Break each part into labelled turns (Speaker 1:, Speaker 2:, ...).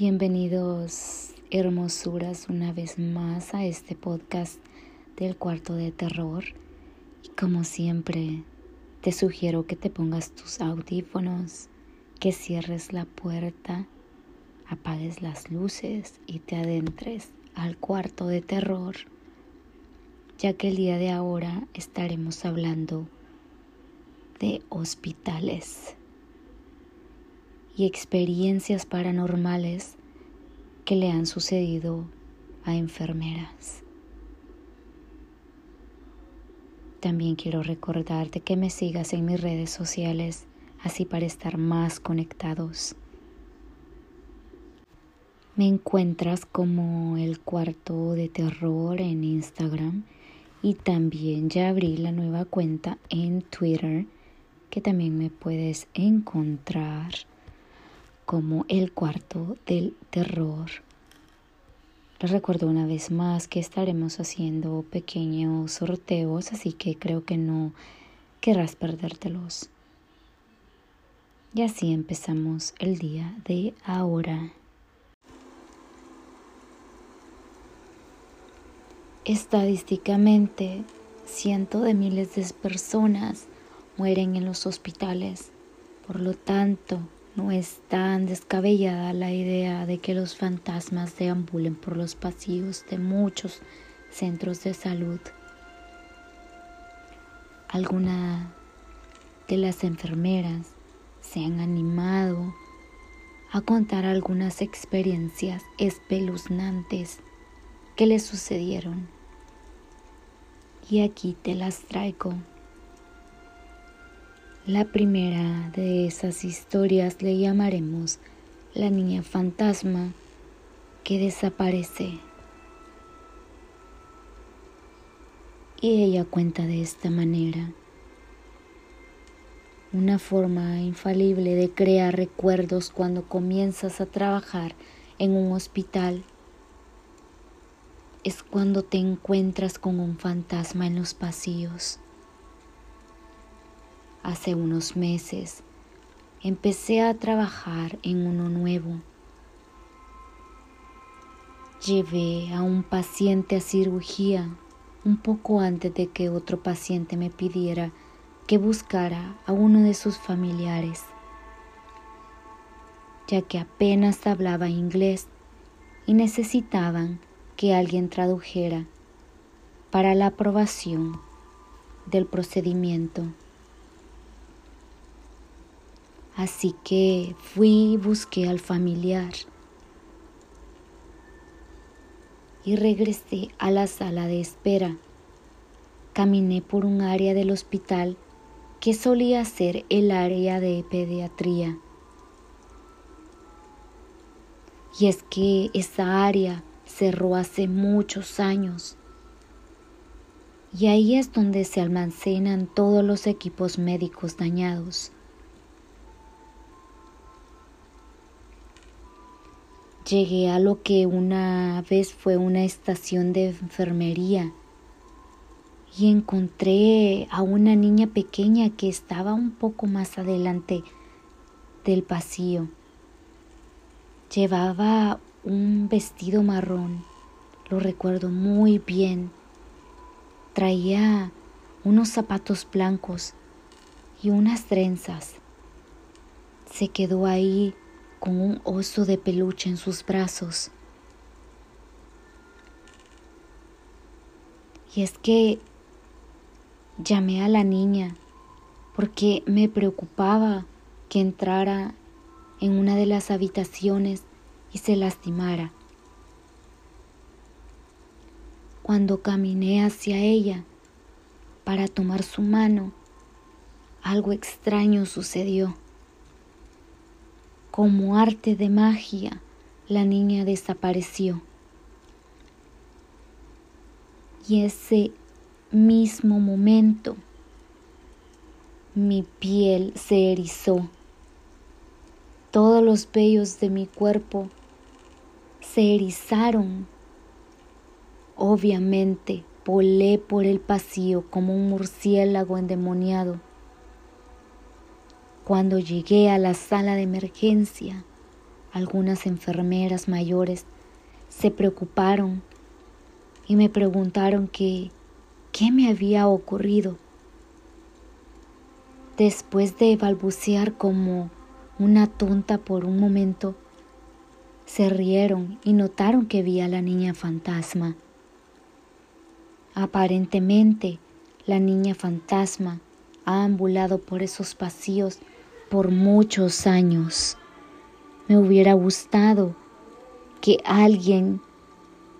Speaker 1: Bienvenidos hermosuras una vez más a este podcast del cuarto de terror. Y como siempre, te sugiero que te pongas tus audífonos, que cierres la puerta, apagues las luces y te adentres al cuarto de terror, ya que el día de ahora estaremos hablando de hospitales y experiencias paranormales que le han sucedido a enfermeras. También quiero recordarte que me sigas en mis redes sociales, así para estar más conectados. Me encuentras como el cuarto de terror en Instagram y también ya abrí la nueva cuenta en Twitter que también me puedes encontrar como el cuarto del terror. Les recuerdo una vez más que estaremos haciendo pequeños sorteos, así que creo que no querrás perdértelos. Y así empezamos el día de ahora. Estadísticamente, cientos de miles de personas mueren en los hospitales. Por lo tanto, no es tan descabellada la idea de que los fantasmas deambulen por los pasillos de muchos centros de salud. Algunas de las enfermeras se han animado a contar algunas experiencias espeluznantes que les sucedieron. Y aquí te las traigo. La primera de esas historias le llamaremos la niña fantasma que desaparece. Y ella cuenta de esta manera. Una forma infalible de crear recuerdos cuando comienzas a trabajar en un hospital es cuando te encuentras con un fantasma en los pasillos. Hace unos meses empecé a trabajar en uno nuevo. Llevé a un paciente a cirugía un poco antes de que otro paciente me pidiera que buscara a uno de sus familiares, ya que apenas hablaba inglés y necesitaban que alguien tradujera para la aprobación del procedimiento. Así que fui y busqué al familiar y regresé a la sala de espera. Caminé por un área del hospital que solía ser el área de pediatría. Y es que esa área cerró hace muchos años. Y ahí es donde se almacenan todos los equipos médicos dañados. Llegué a lo que una vez fue una estación de enfermería y encontré a una niña pequeña que estaba un poco más adelante del pasillo. Llevaba un vestido marrón, lo recuerdo muy bien. Traía unos zapatos blancos y unas trenzas. Se quedó ahí con un oso de peluche en sus brazos. Y es que llamé a la niña porque me preocupaba que entrara en una de las habitaciones y se lastimara. Cuando caminé hacia ella para tomar su mano, algo extraño sucedió. Como arte de magia, la niña desapareció. Y ese mismo momento, mi piel se erizó. Todos los vellos de mi cuerpo se erizaron. Obviamente, volé por el pasillo como un murciélago endemoniado cuando llegué a la sala de emergencia, algunas enfermeras mayores se preocuparon y me preguntaron que qué me había ocurrido. Después de balbucear como una tonta por un momento, se rieron y notaron que vi a la niña fantasma. Aparentemente, la niña fantasma ha ambulado por esos pasillos por muchos años. Me hubiera gustado que alguien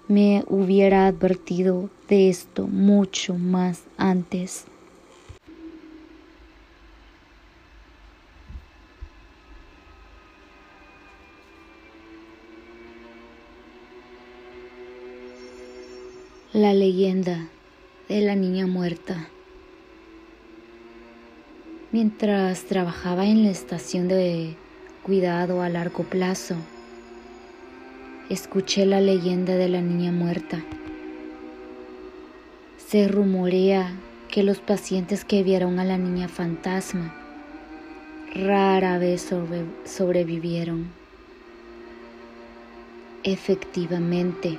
Speaker 1: me hubiera advertido de esto mucho más antes. La leyenda de la niña muerta. Mientras trabajaba en la estación de cuidado a largo plazo, escuché la leyenda de la niña muerta. Se rumorea que los pacientes que vieron a la niña fantasma rara vez sobrevivieron. Efectivamente,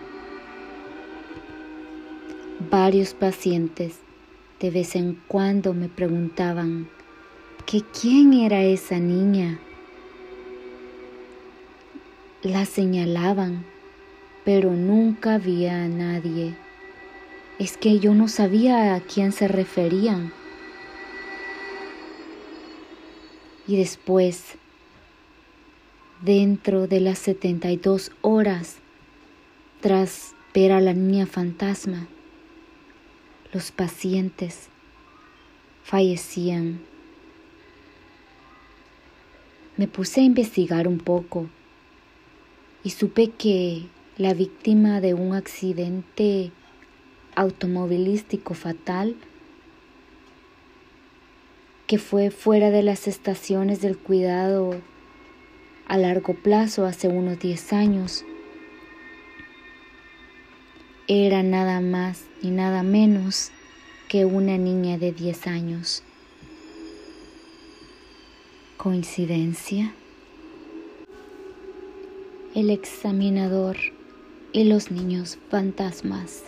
Speaker 1: Varios pacientes de vez en cuando me preguntaban que quién era esa niña. La señalaban, pero nunca había a nadie. Es que yo no sabía a quién se referían. Y después, dentro de las 72 horas, tras ver a la niña fantasma, los pacientes fallecían. Me puse a investigar un poco y supe que la víctima de un accidente automovilístico fatal que fue fuera de las estaciones del cuidado a largo plazo hace unos 10 años era nada más y nada menos que una niña de 10 años. ¿Coincidencia? El examinador y los niños fantasmas.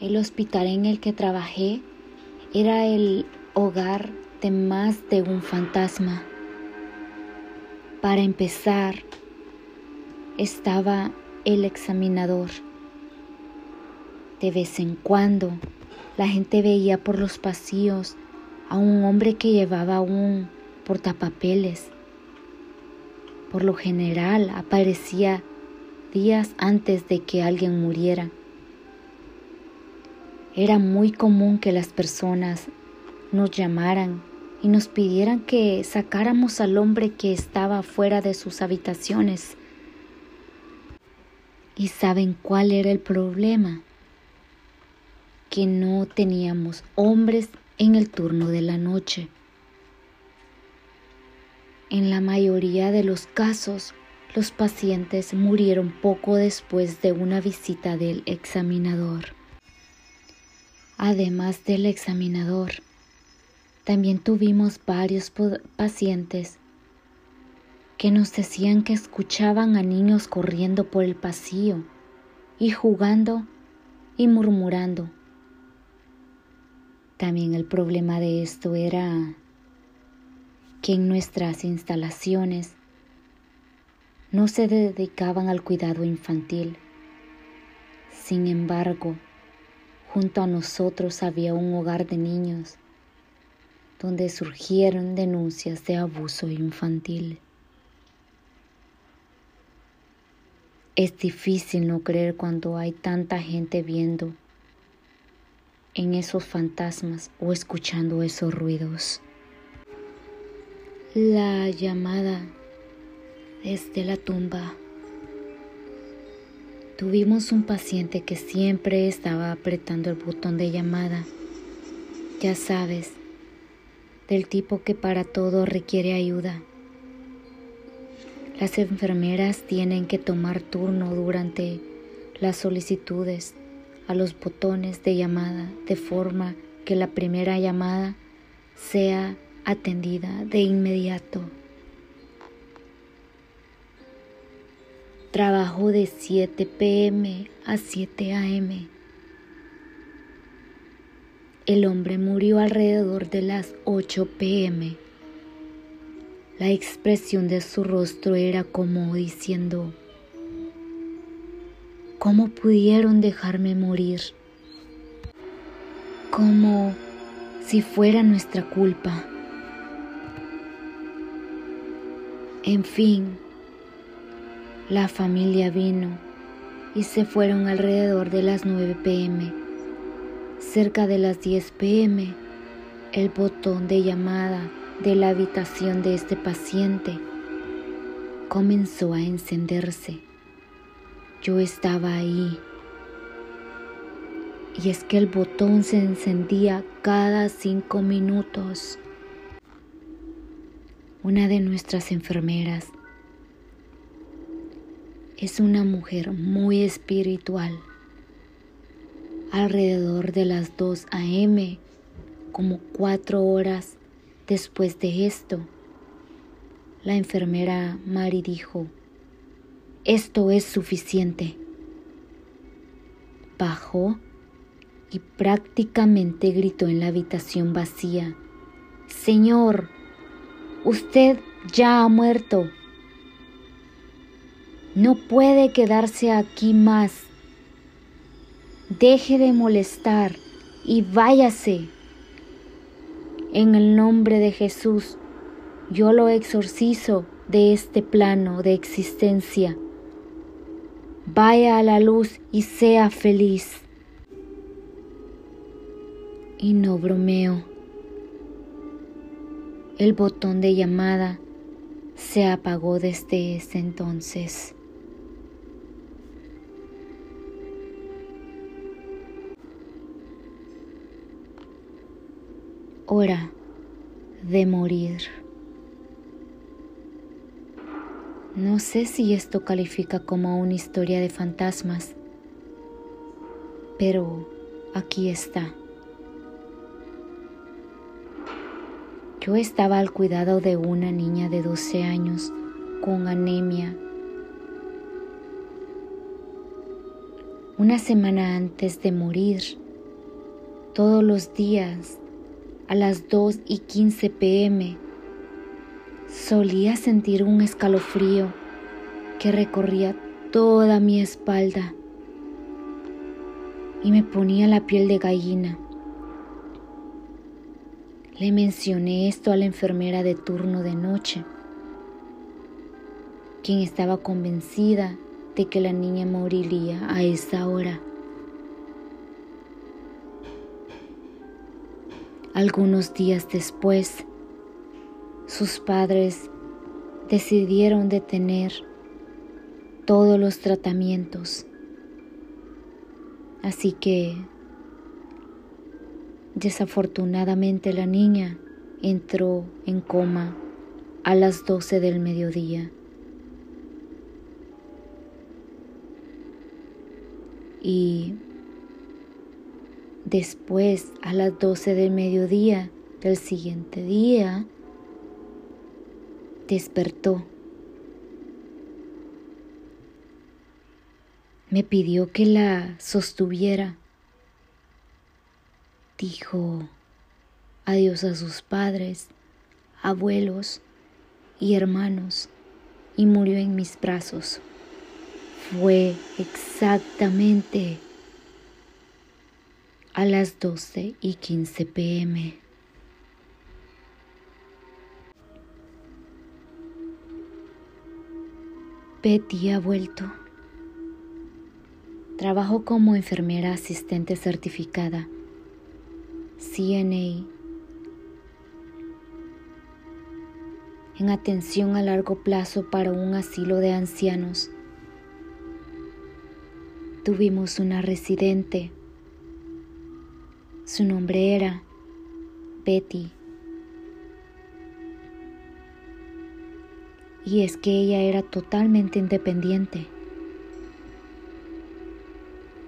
Speaker 1: El hospital en el que trabajé era el hogar de más de un fantasma. Para empezar, estaba el examinador de vez en cuando la gente veía por los pasillos a un hombre que llevaba un portapapeles. Por lo general aparecía días antes de que alguien muriera. Era muy común que las personas nos llamaran y nos pidieran que sacáramos al hombre que estaba fuera de sus habitaciones. ¿Y saben cuál era el problema? que no teníamos hombres en el turno de la noche. En la mayoría de los casos, los pacientes murieron poco después de una visita del examinador. Además del examinador, también tuvimos varios pacientes que nos decían que escuchaban a niños corriendo por el pasillo y jugando y murmurando también el problema de esto era que en nuestras instalaciones no se dedicaban al cuidado infantil. Sin embargo, junto a nosotros había un hogar de niños donde surgieron denuncias de abuso infantil. Es difícil no creer cuando hay tanta gente viendo en esos fantasmas o escuchando esos ruidos. La llamada desde la tumba. Tuvimos un paciente que siempre estaba apretando el botón de llamada. Ya sabes, del tipo que para todo requiere ayuda. Las enfermeras tienen que tomar turno durante las solicitudes a los botones de llamada de forma que la primera llamada sea atendida de inmediato. trabajó de 7 pm a 7 am. El hombre murió alrededor de las 8 pm. La expresión de su rostro era como diciendo, ¿cómo pudieron dejarme morir? Como si fuera nuestra culpa. En fin, la familia vino y se fueron alrededor de las 9 pm. Cerca de las 10 pm, el botón de llamada de la habitación de este paciente comenzó a encenderse. Yo estaba ahí. Y es que el botón se encendía cada cinco minutos. Una de nuestras enfermeras es una mujer muy espiritual. Alrededor de las 2 a.m., como cuatro horas después de esto, la enfermera Mari dijo, esto es suficiente. Bajó y prácticamente gritó en la habitación vacía, Señor, Usted ya ha muerto. No puede quedarse aquí más. Deje de molestar y váyase. En el nombre de Jesús, yo lo exorcizo de este plano de existencia. Vaya a la luz y sea feliz. Y no bromeo el botón de llamada se apagó desde ese entonces. Hora de morir. No sé si esto califica como una historia de fantasmas, pero aquí está. Yo estaba al cuidado de una niña de 12 años con anemia. Una semana antes de morir, todos los días, a las 2 y 15 pm, solía sentir un escalofrío que recorría toda mi espalda y me ponía la piel de gallina. Le mencioné esto a la enfermera de turno de noche, quien estaba convencida de que la niña moriría a esa hora. Algunos días después, sus padres decidieron detener todos los tratamientos. Así que Desafortunadamente la niña entró en coma a las 12 del mediodía. Y después a las 12 del mediodía del siguiente día despertó. Me pidió que la sostuviera dijo adiós a sus padres, abuelos y hermanos y murió en mis brazos. Fue exactamente a las 12 y 15 pm. Betty ha vuelto. Trabajo como enfermera asistente certificada CNA en atención a largo plazo para un asilo de ancianos. Tuvimos una residente. Su nombre era Betty. Y es que ella era totalmente independiente.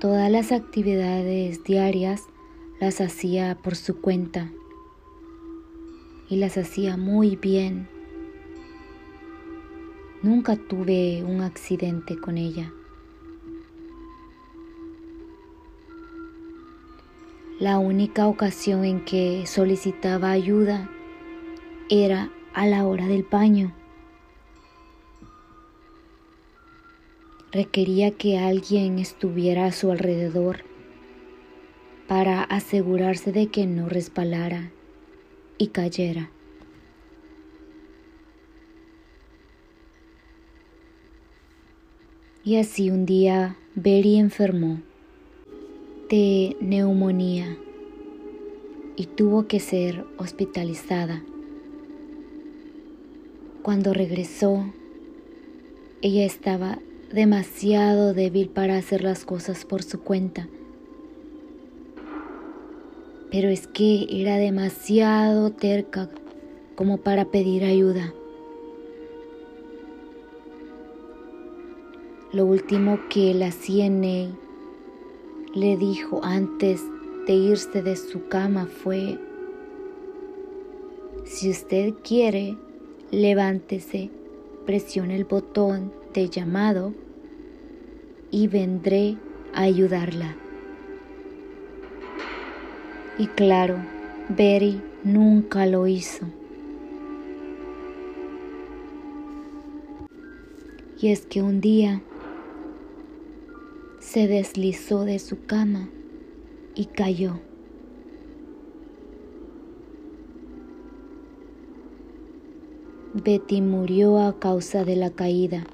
Speaker 1: Todas las actividades diarias las hacía por su cuenta y las hacía muy bien. Nunca tuve un accidente con ella. La única ocasión en que solicitaba ayuda era a la hora del baño. Requería que alguien estuviera a su alrededor para asegurarse de que no resbalara y cayera. Y así un día Berry enfermó de neumonía y tuvo que ser hospitalizada. Cuando regresó, ella estaba demasiado débil para hacer las cosas por su cuenta. Pero es que era demasiado terca como para pedir ayuda. Lo último que la CNA le dijo antes de irse de su cama fue, si usted quiere, levántese, presione el botón llamado y vendré a ayudarla. Y claro, Betty nunca lo hizo. Y es que un día se deslizó de su cama y cayó. Betty murió a causa de la caída.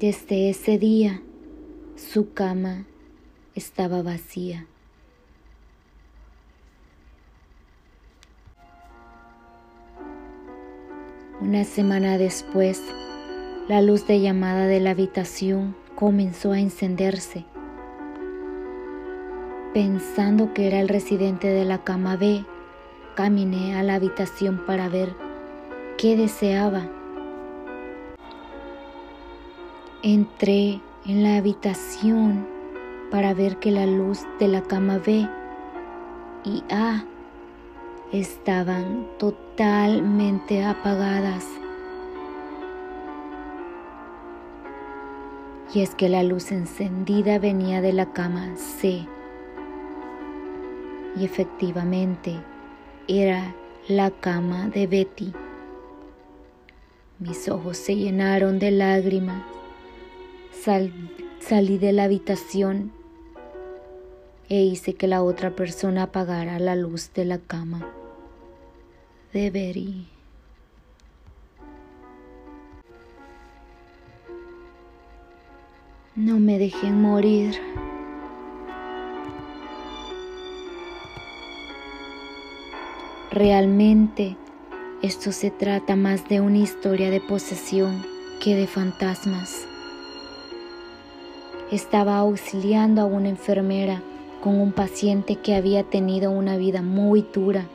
Speaker 1: Desde ese día, su cama estaba vacía. Una semana después, la luz de llamada de la habitación comenzó a encenderse. Pensando que era el residente de la cama B, caminé a la habitación para ver qué deseaba. Entré en la habitación para ver que la luz de la cama B y A estaban totalmente apagadas. y es que la luz encendida venía de la cama C. Y efectivamente era la cama de Betty. Mis ojos se llenaron de lágrimas. Salí de la habitación e hice que la otra persona apagara la luz de la cama de Betty. No me dejen morir. Realmente esto se trata más de una historia de posesión que de fantasmas. Estaba auxiliando a una enfermera con un paciente que había tenido una vida muy dura.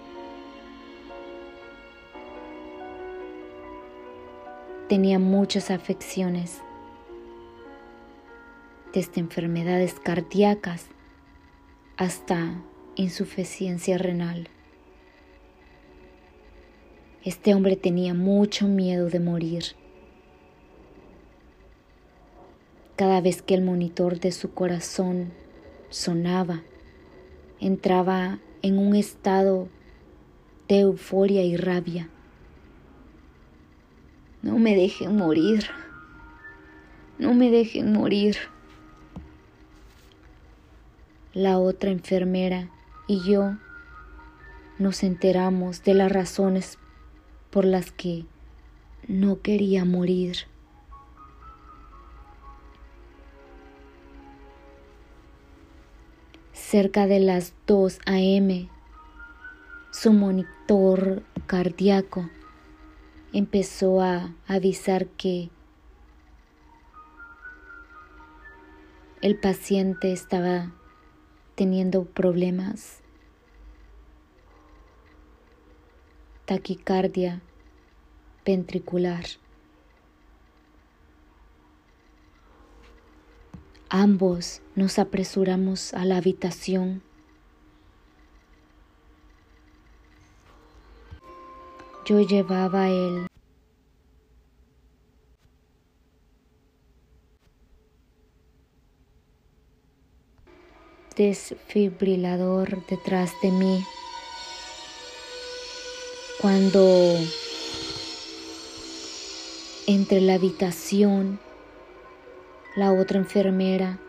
Speaker 1: Tenía muchas afecciones desde enfermedades cardíacas hasta insuficiencia renal. Este hombre tenía mucho miedo de morir. Cada vez que el monitor de su corazón sonaba, entraba en un estado de euforia y rabia. No me dejen morir. No me dejen morir la otra enfermera y yo nos enteramos de las razones por las que no quería morir. Cerca de las 2 a.m., su monitor cardíaco empezó a avisar que el paciente estaba teniendo problemas, taquicardia ventricular. Ambos nos apresuramos a la habitación. yo llevaba el desfibrilador detrás de mí. Cuando entre la habitación, la otra enfermera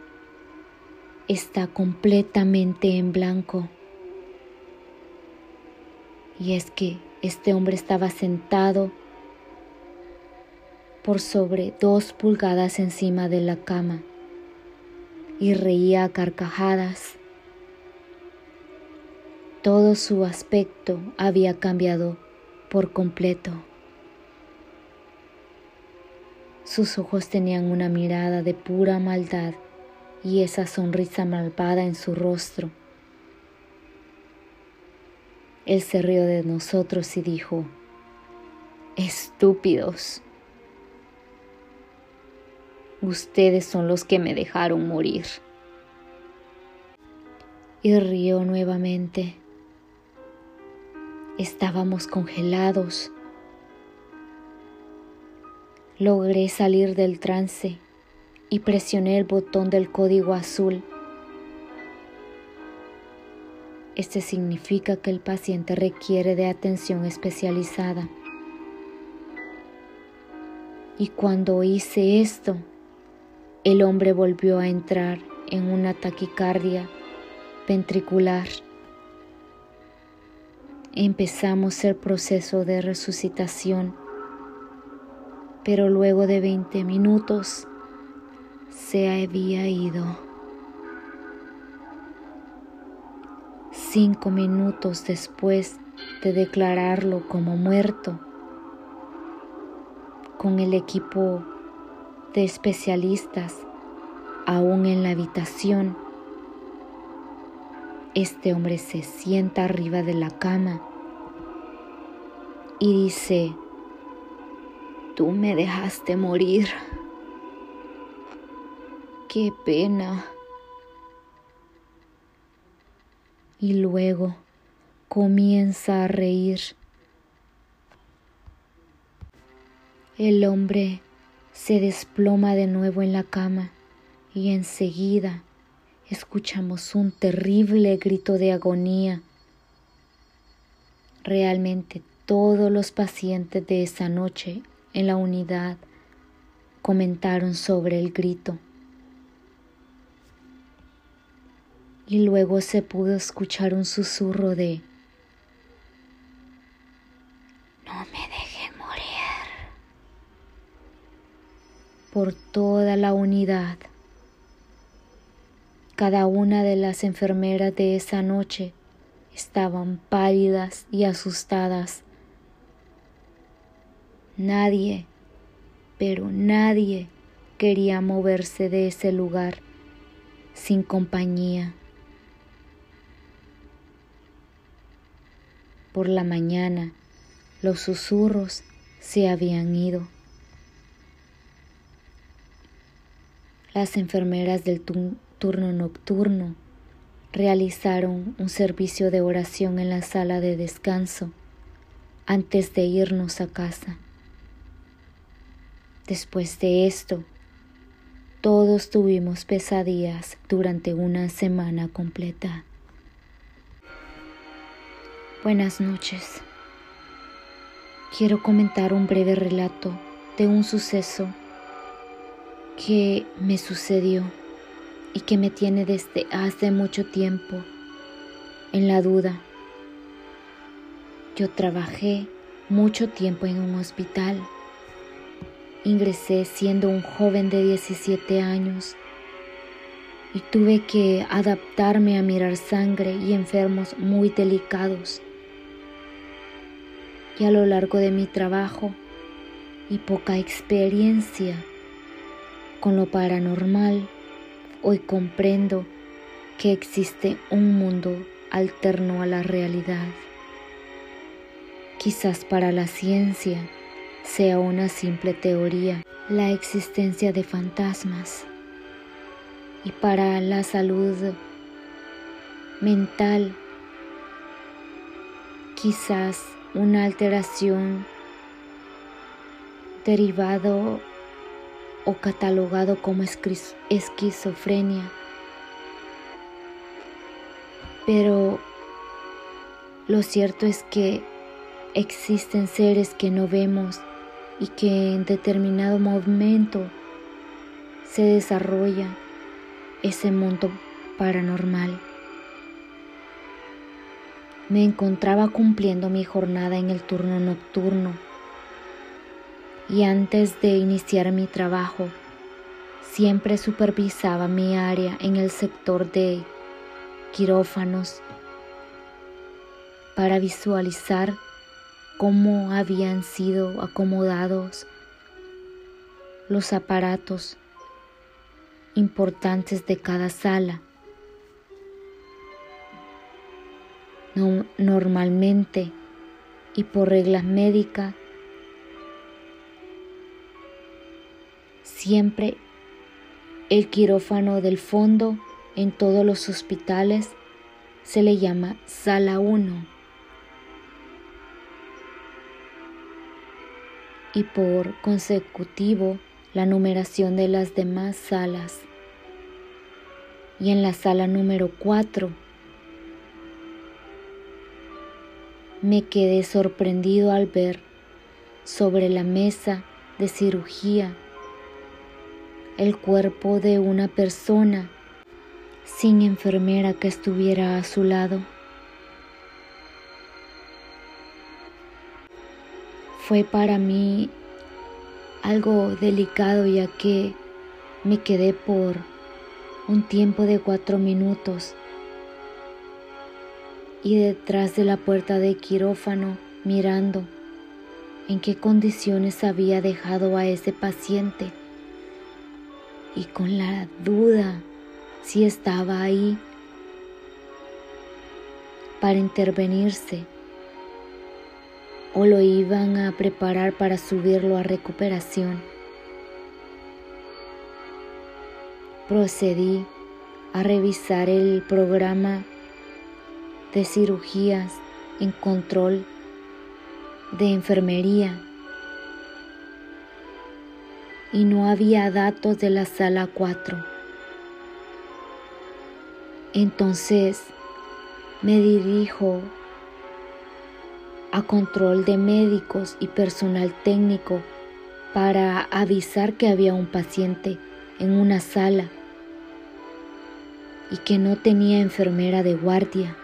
Speaker 1: está completamente en blanco. Y es que este hombre estaba sentado por sobre dos pulgadas encima de la cama y reía a carcajadas. Todo su aspecto había cambiado por completo. Sus ojos tenían una mirada de pura maldad y esa sonrisa malvada en su rostro. Él se rió de nosotros y dijo, Estúpidos, ustedes son los que me dejaron morir. Y rió nuevamente. Estábamos congelados. Logré salir del trance y presioné el botón del código azul. Este significa que el paciente requiere de atención especializada. Y cuando hice esto, el hombre volvió a entrar en una taquicardia ventricular. Empezamos el proceso de resucitación, pero luego de 20 minutos se había ido. Cinco minutos después de declararlo como muerto, con el equipo de especialistas aún en la habitación. Este hombre se sienta arriba de la cama y dice, tú me dejaste morir. Qué pena. Y luego comienza a reír. El hombre se desploma de nuevo en la cama y enseguida escuchamos un terrible grito de agonía. Realmente todos los pacientes de esa noche en la unidad comentaron sobre el grito. Y luego se pudo escuchar un susurro de No me dejen morir por toda la unidad. Cada una de las enfermeras de esa noche estaban pálidas y asustadas. Nadie, pero nadie quería moverse de ese lugar sin compañía. Por la mañana los susurros se habían ido. Las enfermeras del turno nocturno realizaron un servicio de oración en la sala de descanso antes de irnos a casa. Después de esto, todos tuvimos pesadillas durante una semana completa. Buenas noches. Quiero comentar un breve relato de un suceso que me sucedió y que me tiene desde hace mucho tiempo en la duda. Yo trabajé mucho tiempo en un hospital. Ingresé siendo un joven de 17 años y tuve que adaptarme a mirar sangre y enfermos muy delicados. Y a lo largo de mi trabajo y poca experiencia, con lo paranormal, hoy comprendo que existe un mundo alterno a la realidad. Quizás para la ciencia sea una simple teoría la existencia de fantasmas y para la salud mental quizás una alteración derivado o catalogado como esquizofrenia. Pero lo cierto es que existen seres que no vemos y que en determinado momento se desarrolla ese mundo paranormal. Me encontraba cumpliendo mi jornada en el turno nocturno y antes de iniciar mi trabajo siempre supervisaba mi área en el sector de quirófanos para visualizar cómo habían sido acomodados los aparatos importantes de cada sala. normalmente y por reglas médicas, siempre el quirófano del fondo en todos los hospitales se le llama sala 1 y por consecutivo la numeración de las demás salas. Y en la sala número 4 me quedé sorprendido al ver sobre la mesa de cirugía el cuerpo de una persona sin enfermera que estuviera a su lado. Fue para mí algo delicado ya que me quedé por un tiempo de cuatro minutos. Y detrás de la puerta de quirófano mirando en qué condiciones había dejado a ese paciente. Y con la duda si estaba ahí para intervenirse o lo iban a preparar para subirlo a recuperación. Procedí a revisar el programa de cirugías en control de enfermería y no había datos de la sala 4. Entonces me dirijo a control de médicos y personal técnico para avisar que había un paciente en una sala y que no tenía enfermera de guardia.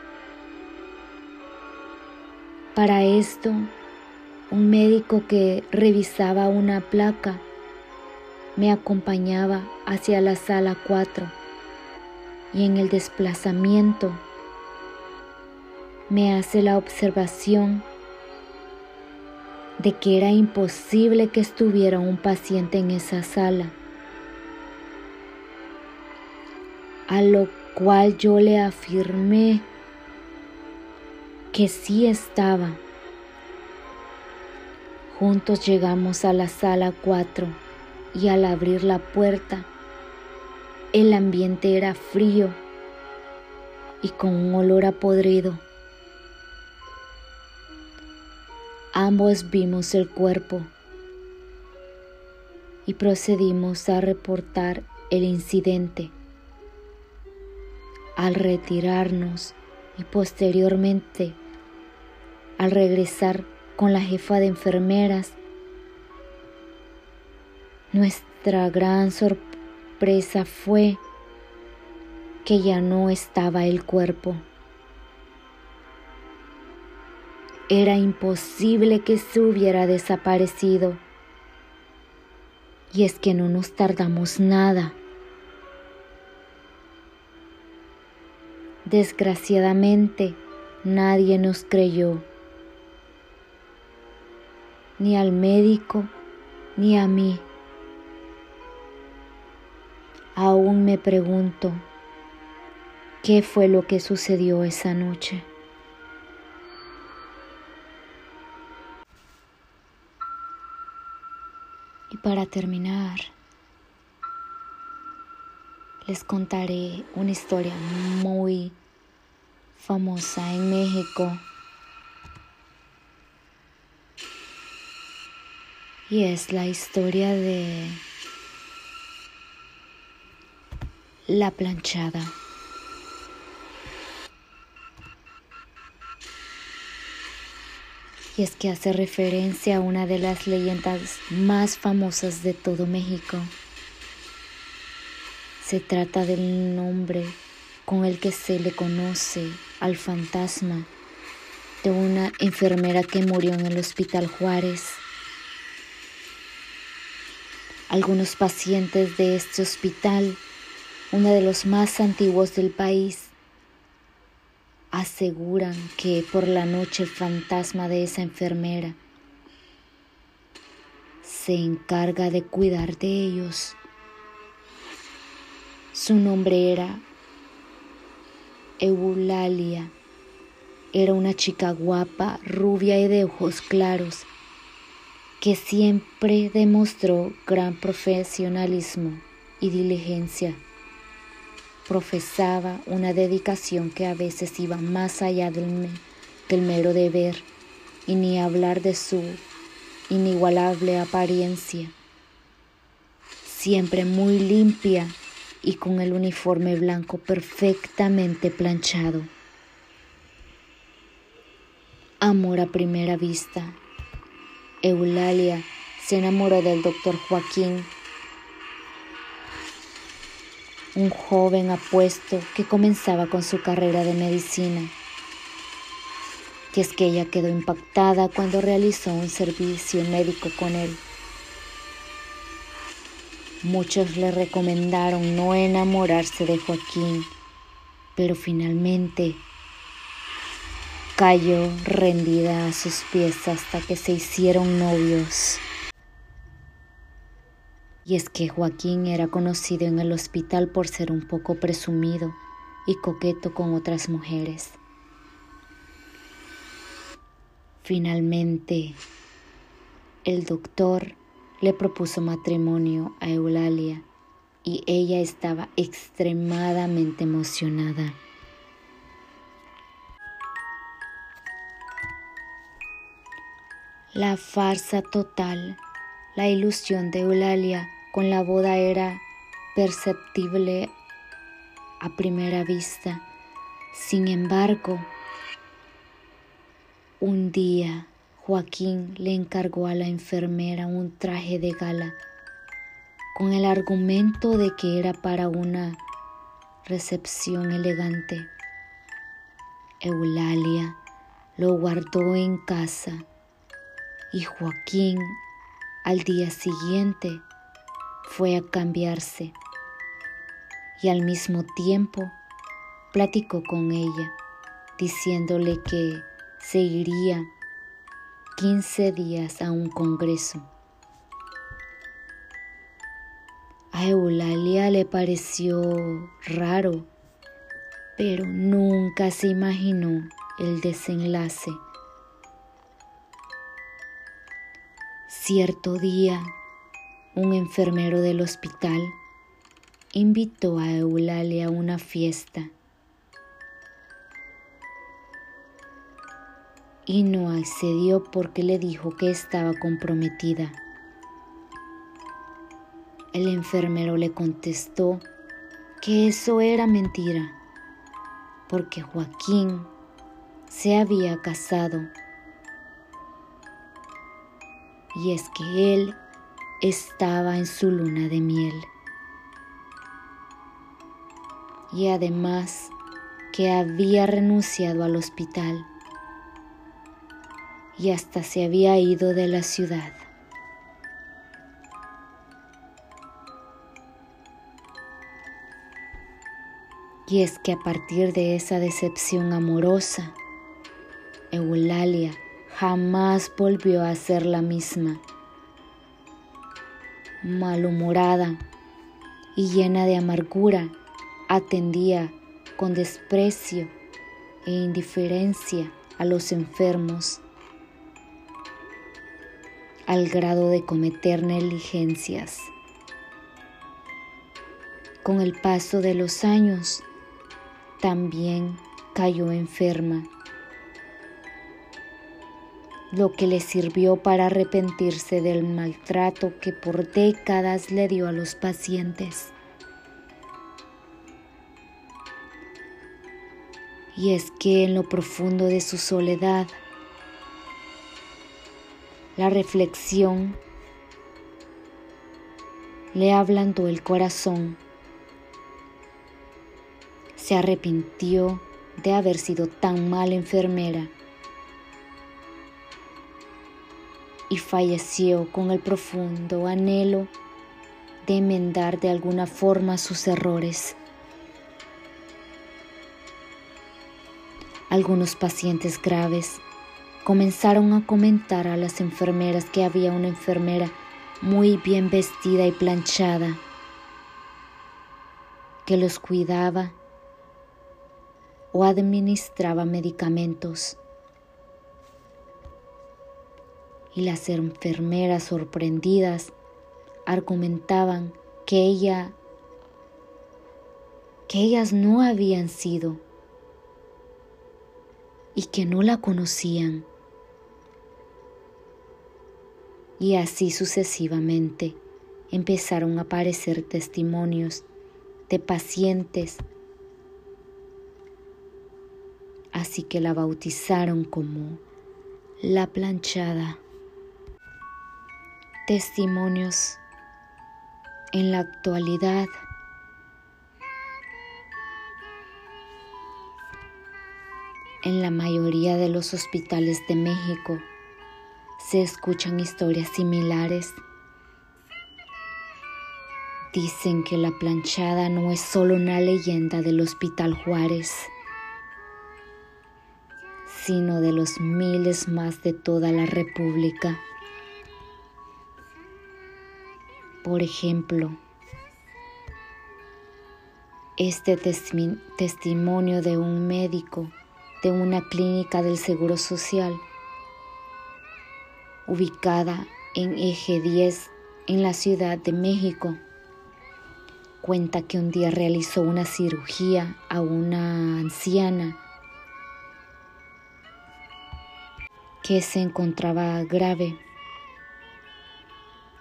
Speaker 1: Para esto, un médico que revisaba una placa me acompañaba hacia la sala 4 y en el desplazamiento me hace la observación de que era imposible que estuviera un paciente en esa sala, a lo cual yo le afirmé que sí estaba. Juntos llegamos a la sala 4 y al abrir la puerta, el ambiente era frío y con un olor a podrido. Ambos vimos el cuerpo y procedimos a reportar el incidente. Al retirarnos y posteriormente al regresar con la jefa de enfermeras, nuestra gran sorpresa fue que ya no estaba el cuerpo. Era imposible que se hubiera desaparecido. Y es que no nos tardamos nada. Desgraciadamente, nadie nos creyó. Ni al médico, ni a mí. Aún me pregunto, ¿qué fue lo que sucedió esa noche? para terminar, les contaré una historia muy famosa en México. Y es la historia de la planchada. Es que hace referencia a una de las leyendas más famosas de todo México. Se trata del nombre con el que se le conoce al fantasma de una enfermera que murió en el Hospital Juárez. Algunos pacientes de este hospital, uno de los más antiguos del país, aseguran que por la noche el fantasma de esa enfermera se encarga de cuidar de ellos. Su nombre era Eulalia. Era una chica guapa, rubia y de ojos claros que siempre demostró gran profesionalismo y diligencia. Profesaba una dedicación que a veces iba más allá del, del mero deber y ni hablar de su inigualable apariencia. Siempre muy limpia y con el uniforme blanco perfectamente planchado. Amor a primera vista Eulalia se enamoró del doctor Joaquín, un joven apuesto que comenzaba con su carrera de medicina. Y es que ella quedó impactada cuando realizó un servicio médico con él. Muchos le recomendaron no enamorarse de Joaquín, pero finalmente cayó rendida a sus pies hasta que se hicieron novios. Y es que Joaquín era conocido en el hospital por ser un poco presumido y coqueto con otras mujeres. Finalmente, el doctor le propuso matrimonio a Eulalia y ella estaba extremadamente emocionada. La farsa total, la ilusión de Eulalia con la boda era perceptible a primera vista. Sin embargo, un día Joaquín le encargó a la enfermera un traje de gala con el argumento de que era para una recepción elegante. Eulalia lo guardó en casa y Joaquín al día siguiente fue a cambiarse y al mismo tiempo platicó con ella diciéndole que se iría 15 días a un congreso. A Eulalia le pareció raro, pero nunca se imaginó el desenlace. Cierto día, un enfermero del hospital invitó a Eulalia a una fiesta y no accedió porque le dijo que estaba comprometida. El enfermero le contestó que eso era mentira, porque Joaquín se había casado y es que él estaba en su luna de miel. Y además que había renunciado al hospital y hasta se había ido de la ciudad. Y es que a partir de esa decepción amorosa, Eulalia jamás volvió a ser la misma. Malhumorada y llena de amargura, atendía con desprecio e indiferencia a los enfermos, al grado de cometer negligencias. Con el paso de los años, también cayó enferma lo que le sirvió para arrepentirse del maltrato que por décadas le dio a los pacientes. Y es que en lo profundo de su soledad, la reflexión le ablandó el corazón. Se arrepintió de haber sido tan mala enfermera y falleció con el profundo anhelo de enmendar de alguna forma sus errores. Algunos pacientes graves comenzaron a comentar a las enfermeras que había una enfermera muy bien vestida y planchada que los cuidaba o administraba medicamentos. Y las enfermeras sorprendidas argumentaban que ella que ellas no habían sido y que no la conocían. Y así sucesivamente empezaron a aparecer testimonios de pacientes. Así que la bautizaron como la planchada. Testimonios en la actualidad En la mayoría de los hospitales de México se escuchan historias similares. Dicen que la planchada no es solo una leyenda del Hospital Juárez, sino de los miles más de toda la República. Por ejemplo, este testimonio de un médico de una clínica del Seguro Social ubicada en Eje 10 en la Ciudad de México. Cuenta que un día realizó una cirugía a una anciana que se encontraba grave.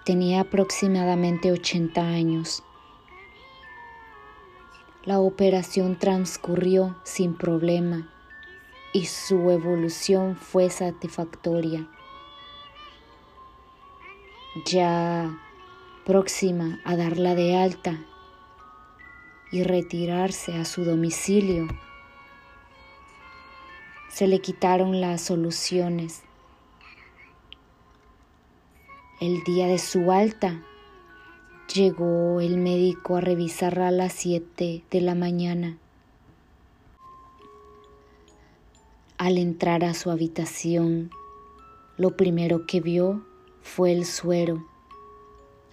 Speaker 1: Tenía aproximadamente 80 años. La operación transcurrió sin problema y su evolución fue satisfactoria. Ya próxima a darla de alta y retirarse a su domicilio, se le quitaron las soluciones. El día de su alta, llegó el médico a revisarla a las 7 de la mañana. Al entrar a su habitación, lo primero que vio fue el suero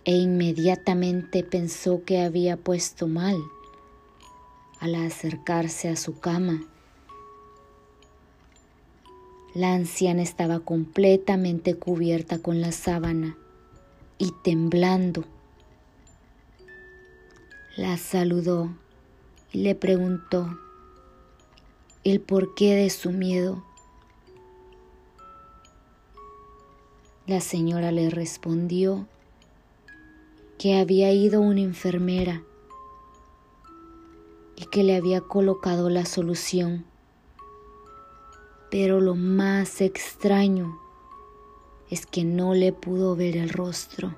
Speaker 1: e inmediatamente pensó que había puesto mal al acercarse a su cama. La anciana estaba completamente cubierta con la sábana y temblando. La saludó y le preguntó el porqué de su miedo. La señora le respondió que había ido una enfermera y que le había colocado la solución. Pero lo más extraño es que no le pudo ver el rostro.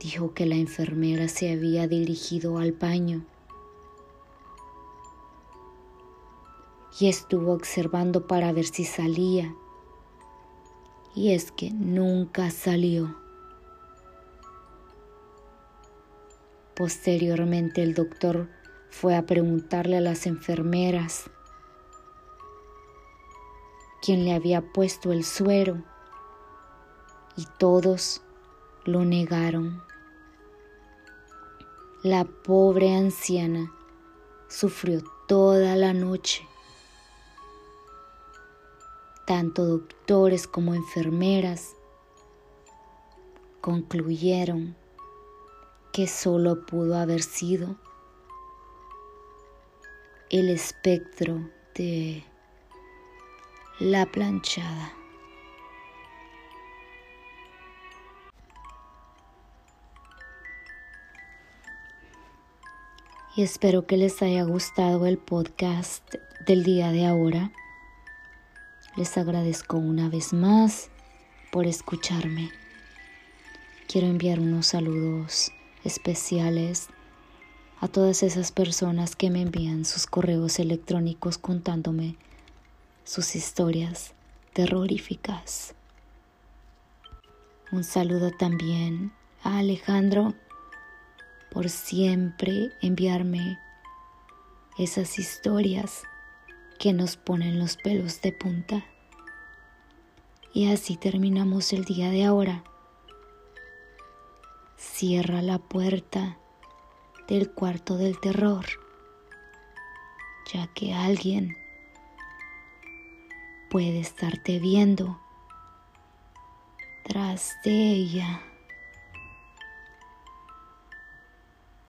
Speaker 1: Dijo que la enfermera se había dirigido al baño y estuvo observando para ver si salía. Y es que nunca salió. Posteriormente el doctor fue a preguntarle a las enfermeras quién le había puesto el suero y todos lo negaron. La pobre anciana sufrió toda la noche. Tanto doctores como enfermeras concluyeron que solo pudo haber sido el espectro de la planchada. Y espero que les haya gustado el podcast del día de ahora. Les agradezco una vez más por escucharme. Quiero enviar unos saludos especiales a todas esas personas que me envían sus correos electrónicos contándome sus historias terroríficas. Un saludo también a Alejandro por siempre enviarme esas historias que nos ponen los pelos de punta. Y así terminamos el día de ahora. Cierra la puerta del cuarto del terror, ya que alguien puede estarte viendo tras de ella.